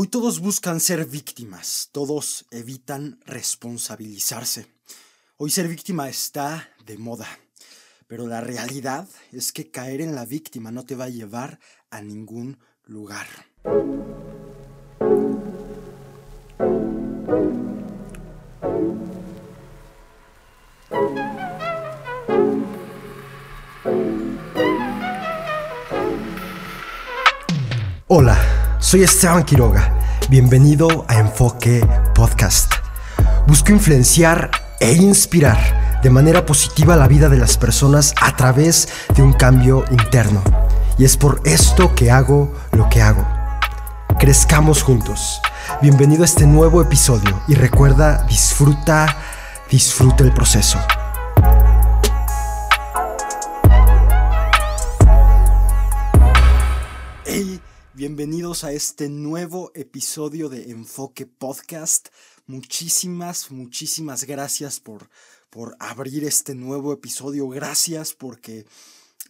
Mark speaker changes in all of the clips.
Speaker 1: Hoy todos buscan ser víctimas, todos evitan responsabilizarse. Hoy ser víctima está de moda, pero la realidad es que caer en la víctima no te va a llevar a ningún lugar. Hola, soy Esteban Quiroga. Bienvenido a Enfoque Podcast. Busco influenciar e inspirar de manera positiva la vida de las personas a través de un cambio interno. Y es por esto que hago lo que hago. Crezcamos juntos. Bienvenido a este nuevo episodio y recuerda, disfruta, disfruta el proceso. Bienvenidos a este nuevo episodio de Enfoque Podcast. Muchísimas, muchísimas gracias por, por abrir este nuevo episodio. Gracias porque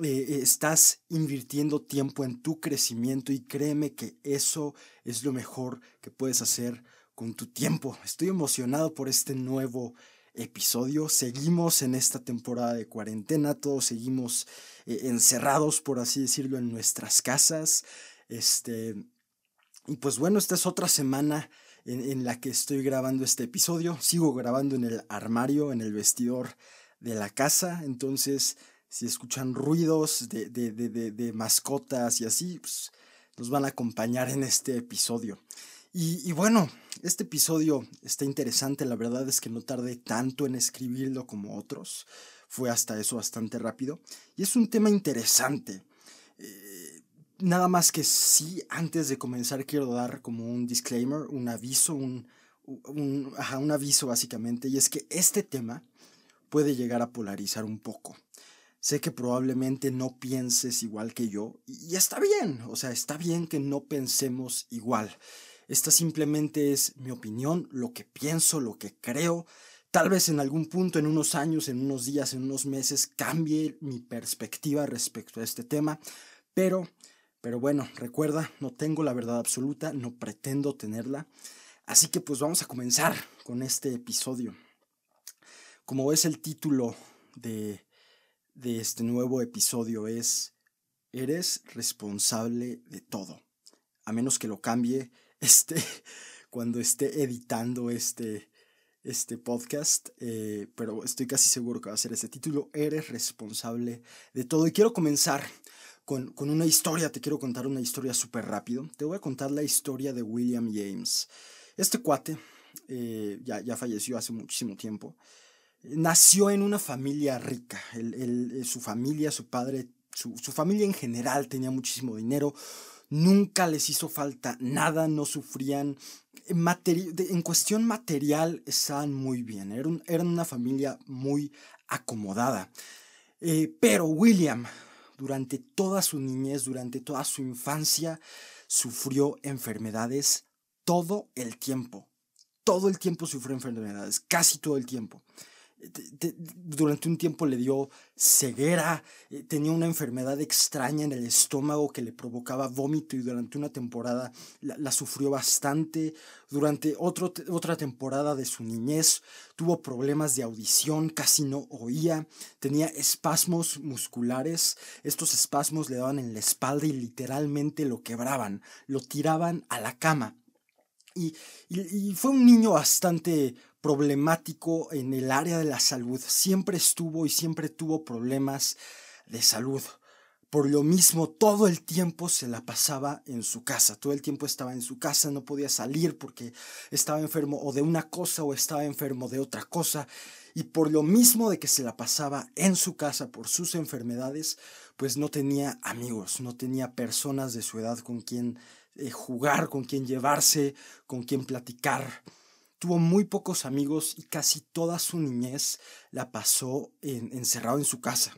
Speaker 1: eh, estás invirtiendo tiempo en tu crecimiento y créeme que eso es lo mejor que puedes hacer con tu tiempo. Estoy emocionado por este nuevo episodio. Seguimos en esta temporada de cuarentena, todos seguimos eh, encerrados, por así decirlo, en nuestras casas. Este, y pues bueno, esta es otra semana en, la que estoy grabando este episodio. Sigo grabando en el armario, en el vestidor de la casa. Entonces, si escuchan ruidos de, de, de, de mascotas y así, pues, nos van a acompañar en este episodio. Y, y, bueno, este episodio está interesante. La verdad es que no tardé tanto en escribirlo como otros. Fue hasta eso bastante rápido. Y es un tema interesante. Eh, Nada más que sí, antes de comenzar quiero dar como un disclaimer, un aviso, un, un, un aviso básicamente, y es que este tema puede llegar a polarizar un poco. Sé que probablemente no pienses igual que yo, y está bien, o sea, está bien que no pensemos igual. Esta simplemente es mi opinión, lo que pienso, lo que creo. Tal vez en algún punto, en unos años, en unos días, en unos meses, cambie mi perspectiva respecto a este tema, pero pero bueno, recuerda, no tengo la verdad absoluta, no pretendo tenerla. Así que pues vamos a comenzar con este episodio. Como ves el título de, de este nuevo episodio es Eres responsable de todo. A menos que lo cambie este, cuando esté editando este, este podcast, eh, pero estoy casi seguro que va a ser ese título, Eres responsable de todo. Y quiero comenzar con, una historia, te quiero contar una historia súper rápido. Te voy a contar la historia de William James. Este cuate eh, ya, ya, falleció hace muchísimo tiempo. Nació en una familia rica. Eh, su familia, su padre, su, familia en general tenía muchísimo dinero. Nunca les hizo falta nada, no sufrían. En, cuestión material estaban muy bien. Eran, una familia muy acomodada. Eh, pero William durante toda su niñez, durante toda su infancia, sufrió enfermedades todo el tiempo. Todo el tiempo sufrió enfermedades, casi todo el tiempo durante un tiempo le dio ceguera, eh, tenía una enfermedad extraña en el estómago que le provocaba vómito y durante una temporada la, sufrió bastante. Durante otra temporada de su niñez tuvo problemas de audición, casi no oía, tenía espasmos musculares, estos espasmos le daban en la espalda y literalmente lo quebraban, lo tiraban a la cama. Y, fue un niño bastante problemático en el área de la salud. Siempre estuvo y siempre tuvo problemas de salud. Por lo mismo, todo el tiempo se la pasaba en su casa. Todo el tiempo estaba en su casa, no podía salir porque estaba enfermo o de una cosa o estaba enfermo de otra cosa. Y por lo mismo de que se la pasaba en su casa por sus enfermedades, pues no tenía amigos, no tenía personas de su edad con quien eh, jugar, con quien llevarse, con quien platicar. Tuvo muy pocos amigos y casi toda su niñez la pasó encerrado en su casa.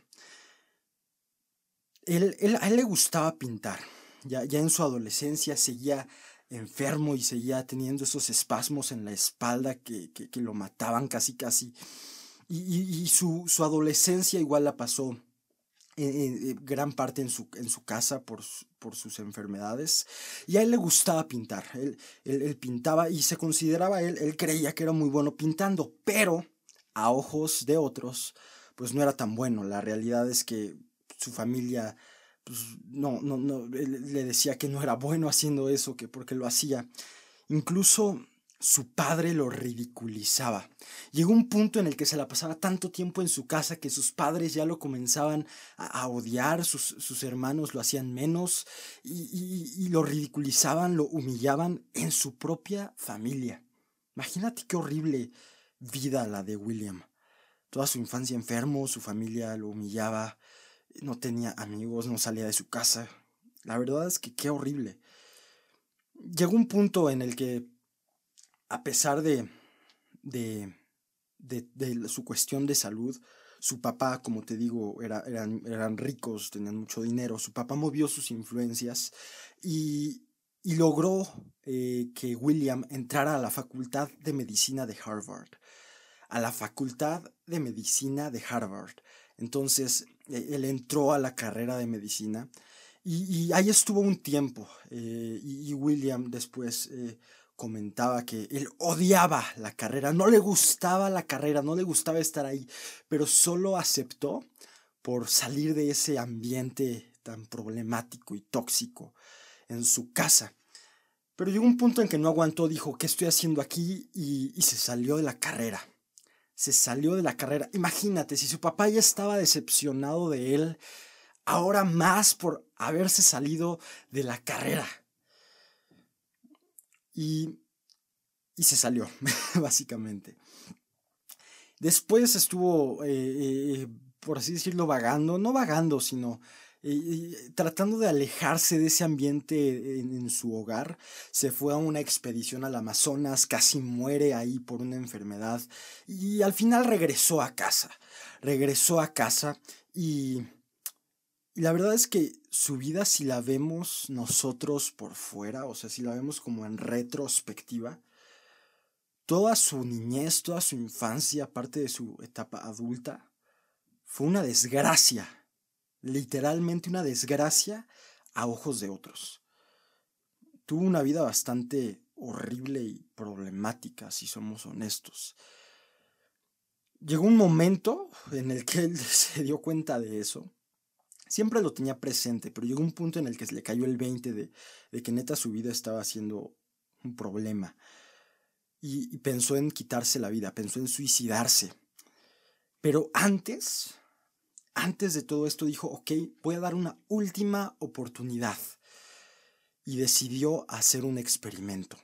Speaker 1: Él, a él le gustaba pintar. Ya, ya en su adolescencia seguía enfermo y seguía teniendo esos espasmos en la espalda que, que, lo mataban casi casi. Y, y, su, su, adolescencia igual la pasó eh, gran parte en su, en su casa por, por, sus enfermedades. Y a él le gustaba pintar. Él, él, pintaba y se consideraba, él, él creía que era muy bueno pintando, pero a ojos de otros, pues no era tan bueno. La realidad es que su familia pues, no, no, no, le decía que no era bueno haciendo eso, que porque lo hacía. Incluso su padre lo ridiculizaba. Llegó un punto en el que se la pasaba tanto tiempo en su casa que sus padres ya lo comenzaban a, odiar, sus, hermanos lo hacían menos y, lo ridiculizaban, lo humillaban en su propia familia. Imagínate qué horrible vida la de William. Toda su infancia enfermo, su familia lo humillaba, no tenía amigos, no salía de su casa. La verdad es que qué horrible. Llegó un punto en el que a pesar de, de, de, su cuestión de salud, su papá, como te digo, era, eran, eran, ricos, tenían mucho dinero, su papá movió sus influencias y, y logró eh, que William entrara a la Facultad de Medicina de Harvard. A la Facultad de Medicina de Harvard. Entonces, e, él entró a la carrera de medicina y, ahí estuvo un tiempo. Eh, y, William después eh, comentaba que él odiaba la carrera, no le gustaba la carrera, no le gustaba estar ahí, pero solo aceptó por salir de ese ambiente tan problemático y tóxico en su casa. Pero llegó un punto en que no aguantó, dijo, ¿qué estoy haciendo aquí? Y, y se salió de la carrera. Se salió de la carrera. Imagínate, si su papá ya estaba decepcionado de él, ahora más por haberse salido de la carrera. Y, y se salió, básicamente. Después estuvo, eh, eh, por así decirlo, vagando, no vagando, sino eh, tratando de alejarse de ese ambiente en, su hogar. Se fue a una expedición al Amazonas, casi muere ahí por una enfermedad y al final regresó a casa. Regresó a casa y y la verdad es que su vida, si la vemos nosotros por fuera, o sea, si la vemos como en retrospectiva, toda su niñez, toda su infancia, parte de su etapa adulta, fue una desgracia, literalmente una desgracia a ojos de otros. Tuvo una vida bastante horrible y problemática, si somos honestos. Llegó un momento en el que él se dio cuenta de eso siempre lo tenía presente, pero llegó un punto en el que se le cayó el 20 de, que neta su vida estaba siendo un problema. Y, y, pensó en quitarse la vida, pensó en suicidarse. Pero antes, antes de todo esto dijo, ok, voy a dar una última oportunidad. Y decidió hacer un experimento.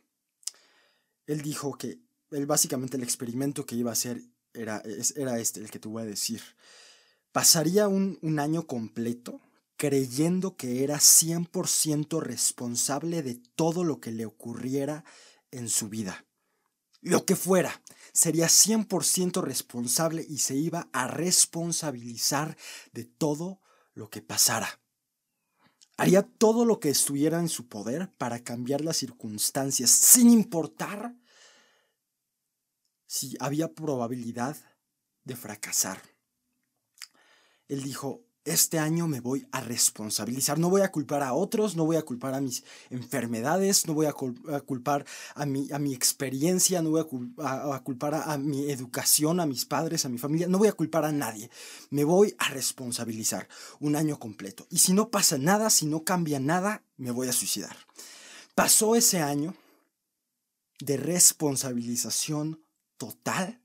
Speaker 1: Él dijo que, él básicamente el experimento que iba a hacer era, era este, el que te voy a decir. Pasaría un, año completo creyendo que era 100% responsable de todo lo que le ocurriera en su vida. Lo que fuera, sería 100% responsable y se iba a responsabilizar de todo lo que pasara. Haría todo lo que estuviera en su poder para cambiar las circunstancias, sin importar si había probabilidad de fracasar él dijo, este año me voy a responsabilizar, no voy a culpar a otros, no voy a culpar a mis enfermedades, no voy a, culpar a mi, a mi, experiencia, no voy a, culpar a, mi educación, a mis padres, a mi familia, no voy a culpar a nadie, me voy a responsabilizar un año completo. Y si no pasa nada, si no cambia nada, me voy a suicidar. Pasó ese año de responsabilización total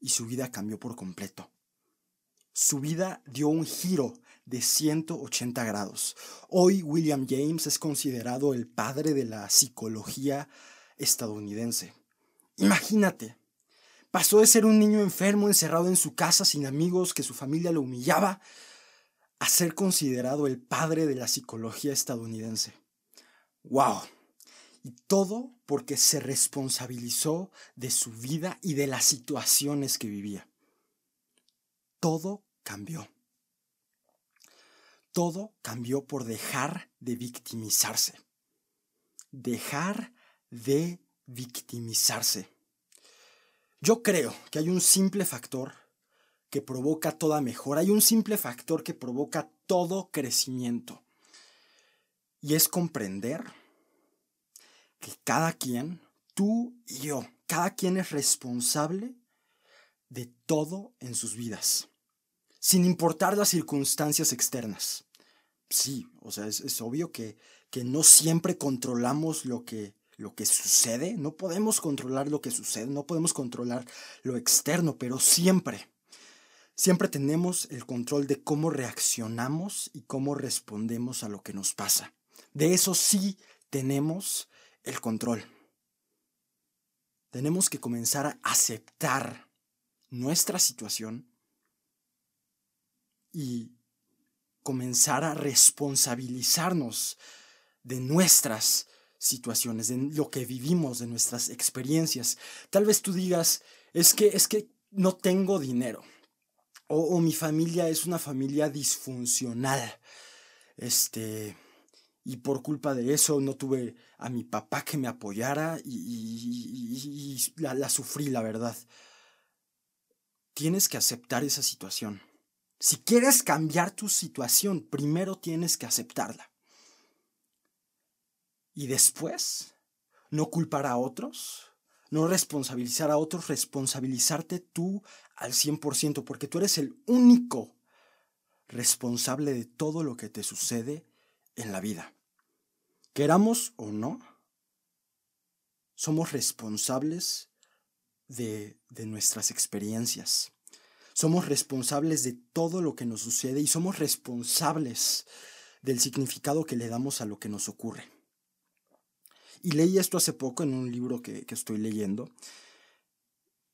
Speaker 1: y su vida cambió por completo su vida dio un giro de 180 grados. Hoy William James es considerado el padre de la psicología estadounidense. Imagínate, pasó de ser un niño enfermo encerrado en su casa sin amigos, que su familia lo humillaba, a ser considerado el padre de la psicología estadounidense. ¡Wow! Y todo porque se responsabilizó de su vida y de las situaciones que vivía. Todo cambió. Todo cambió por dejar de victimizarse. Dejar de victimizarse. Yo creo que hay un simple factor que provoca toda mejora. Hay un simple factor que provoca todo crecimiento. Y es comprender que cada quien, tú y yo, cada quien es responsable de todo en sus vidas, sin importar las circunstancias externas. Sí, o sea, es, obvio que, que, no siempre controlamos lo que, lo que sucede, no podemos controlar lo que sucede, no podemos controlar lo externo, pero siempre, siempre tenemos el control de cómo reaccionamos y cómo respondemos a lo que nos pasa. De eso sí tenemos el control. Tenemos que comenzar a aceptar nuestra situación y comenzar a responsabilizarnos de nuestras situaciones, de lo que vivimos, de nuestras experiencias. Tal vez tú digas, es que, es que no tengo dinero. O, mi familia es una familia disfuncional. Este, y por culpa de eso no tuve a mi papá que me apoyara y, la, sufrí, la verdad. Tienes que aceptar esa situación. Si quieres cambiar tu situación, primero tienes que aceptarla. Y después, no culpar a otros, no responsabilizar a otros, responsabilizarte tú al 100%, porque tú eres el único responsable de todo lo que te sucede en la vida. Queramos o no, somos responsables de, de, nuestras experiencias. Somos responsables de todo lo que nos sucede y somos responsables del significado que le damos a lo que nos ocurre. Y leí esto hace poco en un libro que, que estoy leyendo.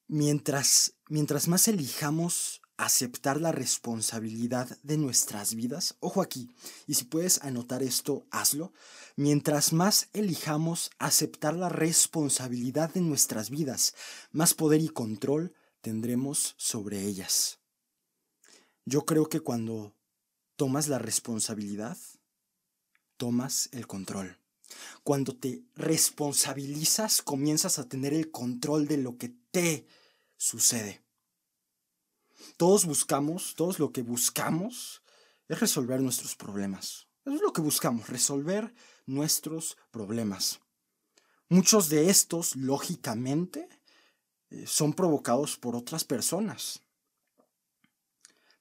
Speaker 1: Mientras, mientras más elijamos aceptar la responsabilidad de nuestras vidas. Ojo aquí, y si puedes anotar esto, hazlo. Mientras más elijamos aceptar la responsabilidad de nuestras vidas, más poder y control tendremos sobre ellas. Yo creo que cuando tomas la responsabilidad, tomas el control. Cuando te responsabilizas, comienzas a tener el control de lo que te sucede. Todos buscamos, todos lo que buscamos es resolver nuestros problemas. Eso es lo que buscamos, resolver nuestros problemas. Muchos de estos, lógicamente, son provocados por otras personas.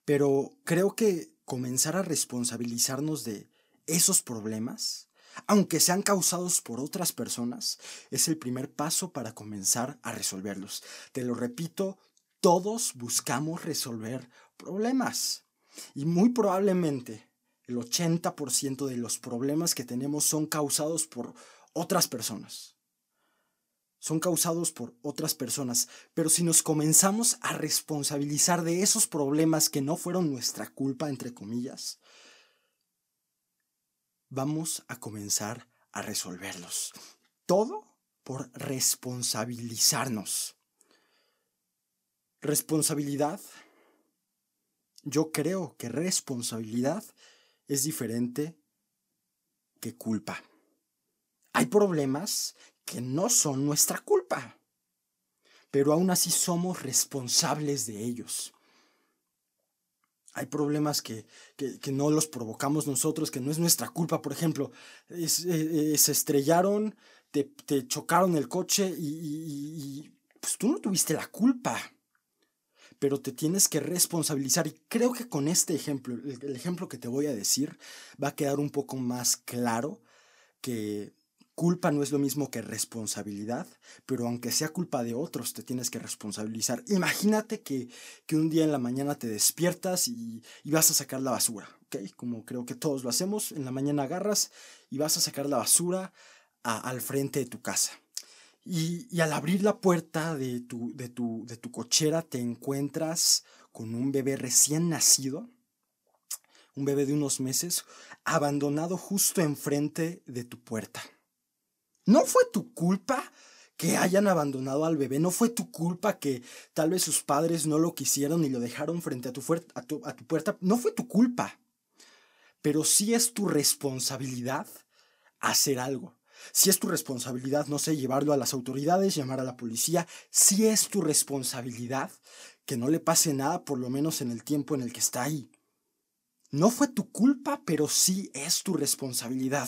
Speaker 1: Pero creo que comenzar a responsabilizarnos de esos problemas, aunque sean causados por otras personas, es el primer paso para comenzar a resolverlos. Te lo repito todos buscamos resolver problemas. Y muy probablemente el 80% de los problemas que tenemos son causados por otras personas. Son causados por otras personas. Pero si nos comenzamos a responsabilizar de esos problemas que no fueron nuestra culpa, entre comillas, vamos a comenzar a resolverlos. Todo por responsabilizarnos. Responsabilidad. Yo creo que responsabilidad es diferente que culpa. Hay problemas que no son nuestra culpa, pero aún así somos responsables de ellos. Hay problemas que, no los provocamos nosotros, que no es nuestra culpa. Por ejemplo, eh, eh, se estrellaron, te, chocaron el coche y, y pues tú no tuviste la culpa pero te tienes que responsabilizar. Y creo que con este ejemplo, el ejemplo que te voy a decir, va a quedar un poco más claro que culpa no es lo mismo que responsabilidad, pero aunque sea culpa de otros, te tienes que responsabilizar. Imagínate que, un día en la mañana te despiertas y, vas a sacar la basura, ¿ok? Como creo que todos lo hacemos, en la mañana agarras y vas a sacar la basura al frente de tu casa. Y, al abrir la puerta de tu, de, tu, de tu cochera te encuentras con un bebé recién nacido, un bebé de unos meses, abandonado justo enfrente de tu puerta. No fue tu culpa que hayan abandonado al bebé, no fue tu culpa que tal vez sus padres no lo quisieron y lo dejaron frente a tu, puerta, no fue tu culpa. Pero sí es tu responsabilidad hacer algo. Si es tu responsabilidad, no sé, llevarlo a las autoridades, llamar a la policía, si es tu responsabilidad que no le pase nada, por lo menos en el tiempo en el que está ahí. No fue tu culpa, pero sí es tu responsabilidad.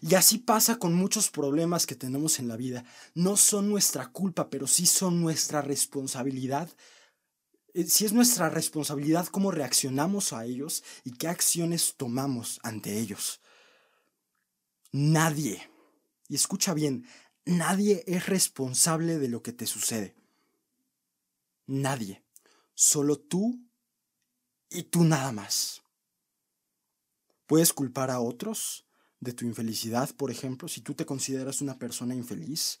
Speaker 1: Y así pasa con muchos problemas que tenemos en la vida. No son nuestra culpa, pero sí son nuestra responsabilidad. Eh, sí es nuestra responsabilidad cómo reaccionamos a ellos y qué acciones tomamos ante ellos. Nadie, y escucha bien, nadie es responsable de lo que te sucede. Nadie. Solo tú y tú nada más. Puedes culpar a otros de tu infelicidad, por ejemplo, si tú te consideras una persona infeliz.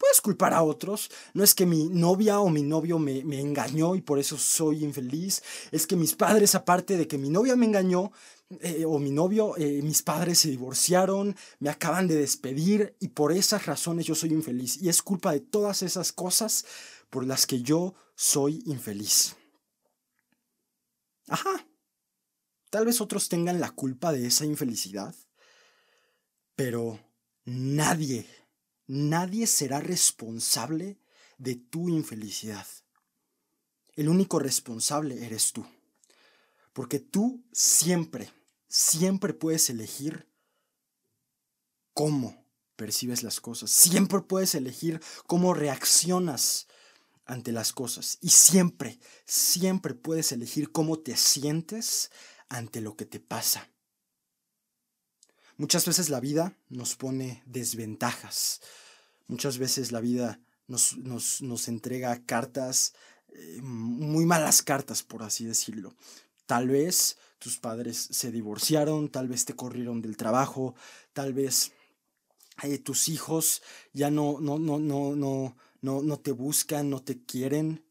Speaker 1: Puedes culpar a otros. No es que mi novia o mi novio me, engañó y por eso soy infeliz. Es que mis padres, aparte de que mi novia me engañó eh, o mi novio, eh, mis padres se divorciaron, me acaban de despedir y por esas razones yo soy infeliz. Y es culpa de todas esas cosas por las que yo soy infeliz. Ajá. Tal vez otros tengan la culpa de esa infelicidad, pero nadie, nadie será responsable de tu infelicidad. El único responsable eres tú. Porque tú siempre, siempre puedes elegir cómo percibes las cosas. Siempre puedes elegir cómo reaccionas ante las cosas. Y siempre, siempre puedes elegir cómo te sientes ante lo que te pasa. Muchas veces la vida nos pone desventajas. Muchas veces la vida nos, nos, entrega cartas, eh, muy malas cartas, por así decirlo. Tal vez tus padres se divorciaron, tal vez te corrieron del trabajo, tal vez eh, tus hijos ya no, no, no, no, no, no, no te buscan, no te quieren.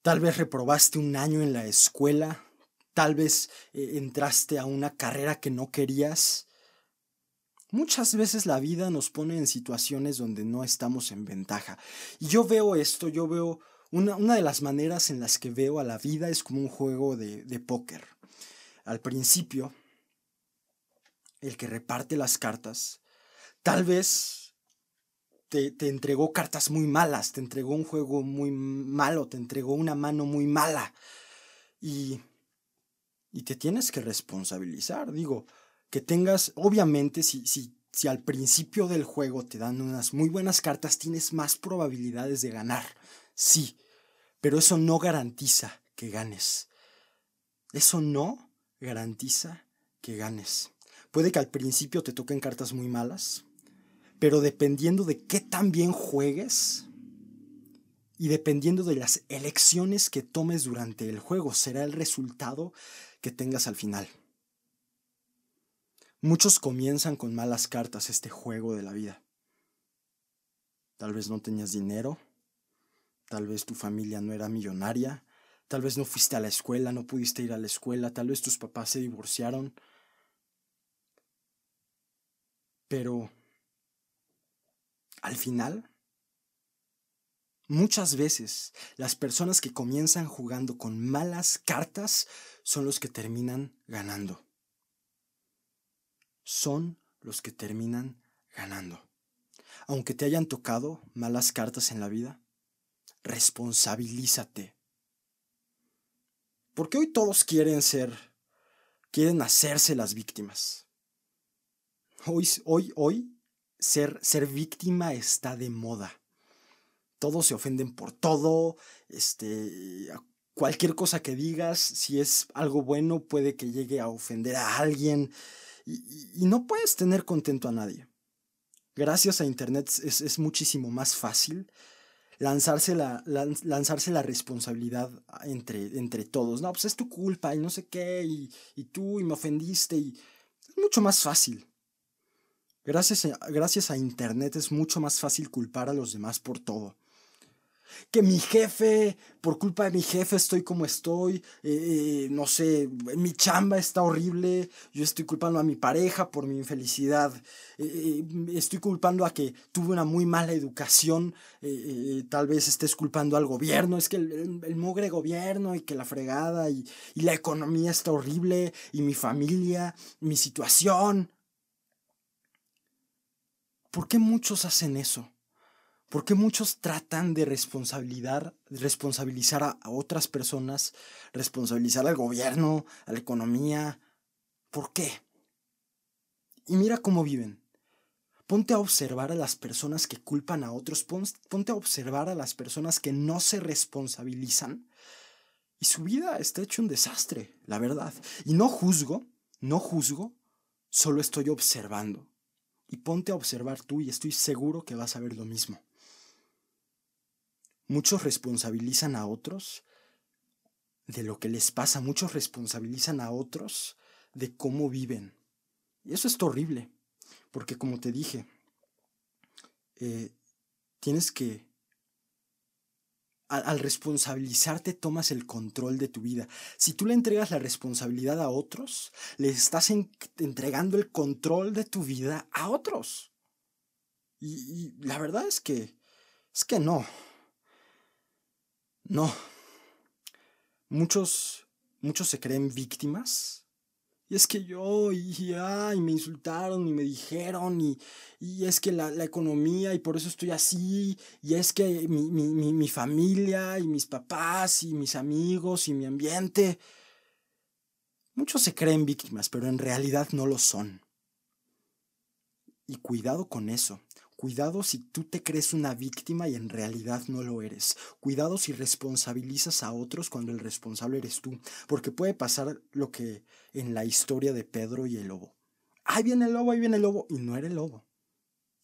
Speaker 1: Tal vez reprobaste un año en la escuela, tal vez eh, entraste a una carrera que no querías. Muchas veces la vida nos pone en situaciones donde no estamos en ventaja. Y yo veo esto, yo veo una, una de las maneras en las que veo a la vida es como un juego de, de póker. Al principio, el que reparte las cartas, tal vez te, entregó cartas muy malas, te entregó un juego muy malo, te entregó una mano muy mala. Y, y te tienes que responsabilizar. Digo, que tengas, obviamente, si, si, si al principio del juego te dan unas muy buenas cartas, tienes más probabilidades de ganar. Sí, pero eso no garantiza que ganes. Eso no garantiza que ganes. Puede que al principio te toquen cartas muy malas, pero dependiendo de qué tan bien juegues y dependiendo de las elecciones que tomes durante el juego, será el resultado que tengas al final. Muchos comienzan con malas cartas este juego de la vida. Tal vez no tenías dinero, tal vez tu familia no era millonaria, tal vez no fuiste a la escuela, no pudiste ir a la escuela, tal vez tus papás se divorciaron. Pero al final, muchas veces las personas que comienzan jugando con malas cartas son los que terminan ganando. Son los que terminan ganando. Aunque te hayan tocado malas cartas en la vida, responsabilízate. Porque hoy todos quieren ser, quieren hacerse las víctimas. Hoy, hoy, hoy ser, ser víctima está de moda. Todos se ofenden por todo, este, cualquier cosa que digas, si es algo bueno, puede que llegue a ofender a alguien y, no puedes tener contento a nadie. Gracias a Internet es, muchísimo más fácil lanzarse la, responsabilidad entre, todos. No, pues es tu culpa y no sé qué, y, tú y me ofendiste, y es mucho más fácil. Gracias a Internet es mucho más fácil culpar a los demás por todo. Que mi jefe, por culpa de mi jefe estoy como estoy, eh, eh, no sé, mi chamba está horrible, yo estoy culpando a mi pareja por mi infelicidad, eh, estoy culpando a que tuve una muy mala educación, tal vez estés culpando al gobierno, es que el, mugre gobierno y que la fregada y la economía está horrible y mi familia, mi situación. ¿Por qué muchos hacen eso? ¿Por qué muchos tratan de responsabilizar, responsabilizar a, a otras personas, responsabilizar al gobierno, a la economía? ¿Por qué? Y mira cómo viven. Ponte a observar a las personas que culpan a otros, ponte a observar a las personas que no se responsabilizan. Y su vida está hecho un desastre, la verdad. Y no juzgo, no juzgo, solo estoy observando. Y ponte a observar tú y estoy seguro que vas a ver lo mismo. Muchos responsabilizan a otros de lo que les pasa, muchos responsabilizan a otros de cómo viven. Y eso es horrible, porque como te dije, eh, tienes que, al, responsabilizarte tomas el control de tu vida. Si tú le entregas la responsabilidad a otros, le estás entregando el control de tu vida a otros. Y, y la verdad es que, es que no. No. Muchos, muchos se creen víctimas. Y es que yo, y, ay, me insultaron y me dijeron, y, y es que la, la, economía, y por eso estoy así, y es que mi, mi, mi familia, y mis papás, y mis amigos, y mi ambiente. Muchos se creen víctimas, pero en realidad no lo son. Y cuidado con eso. Cuidado si tú te crees una víctima y en realidad no lo eres. Cuidado si responsabilizas a otros cuando el responsable eres tú. Porque puede pasar lo que en la historia de Pedro y el lobo. Ahí viene el lobo, ahí viene el lobo. Y no era el lobo.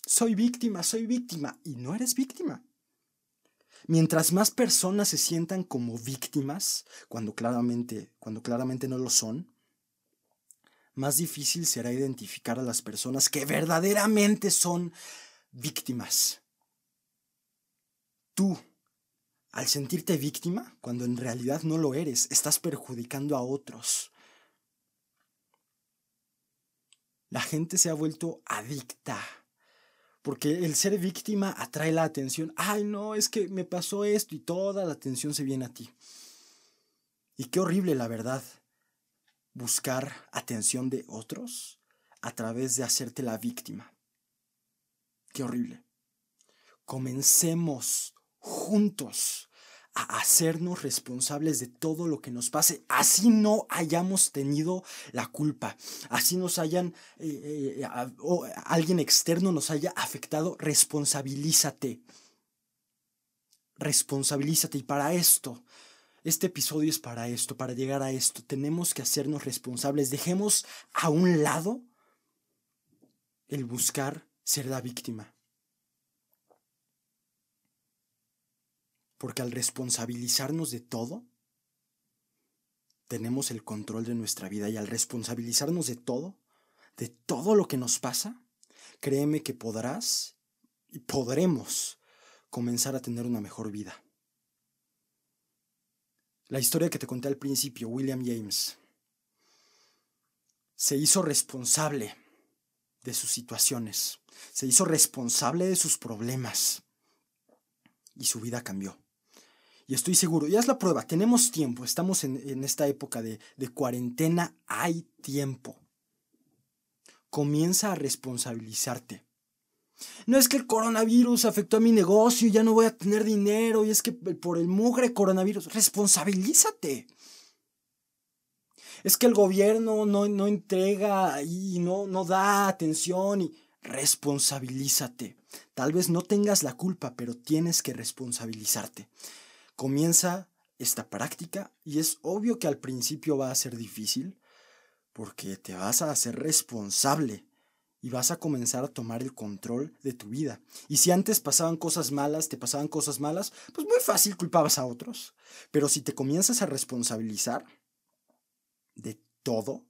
Speaker 1: Soy víctima, soy víctima. Y no eres víctima. Mientras más personas se sientan como víctimas, cuando claramente, cuando claramente no lo son, más difícil será identificar a las personas que verdaderamente son víctimas. Tú, al sentirte víctima, cuando en realidad no lo eres, estás perjudicando a otros. La gente se ha vuelto adicta. Porque el ser víctima atrae la atención. Ay, no, es que me pasó esto y toda la atención se viene a ti. Y qué horrible, la verdad, buscar atención de otros a través de hacerte la víctima. Qué horrible. Comencemos juntos a hacernos responsables de todo lo que nos pase, así no hayamos tenido la culpa, así nos hayan, eh, eh, o alguien externo nos haya afectado, responsabilízate, responsabilízate. Y para esto, este episodio es para esto, para llegar a esto, tenemos que hacernos responsables, dejemos a un lado el buscar ser la víctima. Porque al responsabilizarnos de todo, tenemos el control de nuestra vida y al responsabilizarnos de todo, de todo lo que nos pasa, créeme que podrás y podremos comenzar a tener una mejor vida. La historia que te conté al principio, William James, se hizo responsable de sus situaciones, se hizo responsable de sus problemas y su vida cambió. Y estoy seguro, ya es la prueba, tenemos tiempo, estamos en, esta época de, de cuarentena, hay tiempo. Comienza a responsabilizarte. No es que el coronavirus afectó a mi negocio, ya no voy a tener dinero, y es que por el mugre coronavirus, responsabilízate. Es que el gobierno no, no entrega y no, no da atención y responsabilízate. Tal vez no tengas la culpa, pero tienes que responsabilizarte. Comienza esta práctica y es obvio que al principio va a ser difícil porque te vas a hacer responsable y vas a comenzar a tomar el control de tu vida. Y si antes pasaban cosas malas, te pasaban cosas malas, pues muy fácil culpabas a otros. Pero si te comienzas a responsabilizar de todo,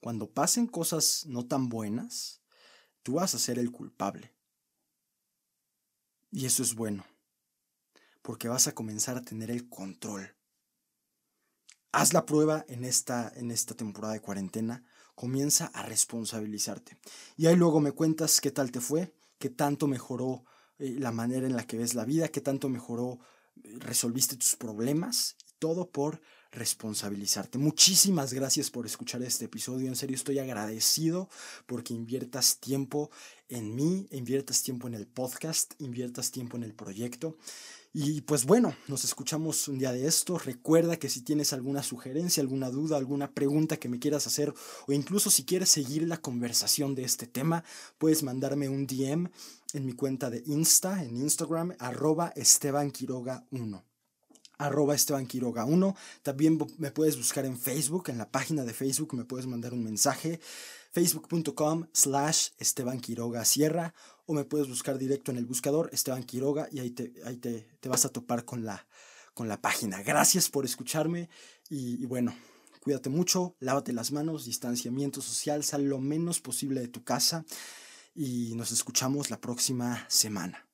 Speaker 1: cuando pasen cosas no tan buenas, tú vas a ser el culpable. Y eso es bueno, porque vas a comenzar a tener el control. Haz la prueba en esta, en esta temporada de cuarentena, comienza a responsabilizarte. Y ahí luego me cuentas qué tal te fue, qué tanto mejoró eh, la manera en la que ves la vida, qué tanto mejoró, eh, resolviste tus problemas, todo por responsabilizarte. Muchísimas gracias por escuchar este episodio. En serio estoy agradecido porque inviertas tiempo en mí, inviertas tiempo en el podcast, inviertas tiempo en el proyecto. Y pues bueno, nos escuchamos un día de esto. Recuerda que si tienes alguna sugerencia, alguna duda, alguna pregunta que me quieras hacer o incluso si quieres seguir la conversación de este tema, puedes mandarme un DM en mi cuenta de Insta, en Instagram, arroba Esteban Quiroga 1 arroba Esteban Quiroga 1. También me puedes buscar en Facebook, en la página de Facebook me puedes mandar un mensaje, facebook.com slash Esteban Quiroga Sierra, o me puedes buscar directo en el buscador Esteban Quiroga y ahí te, ahí te, vas a topar con la, con la página. Gracias por escucharme y, y bueno, cuídate mucho, lávate las manos, distanciamiento social, sal lo menos posible de tu casa y nos escuchamos la próxima semana.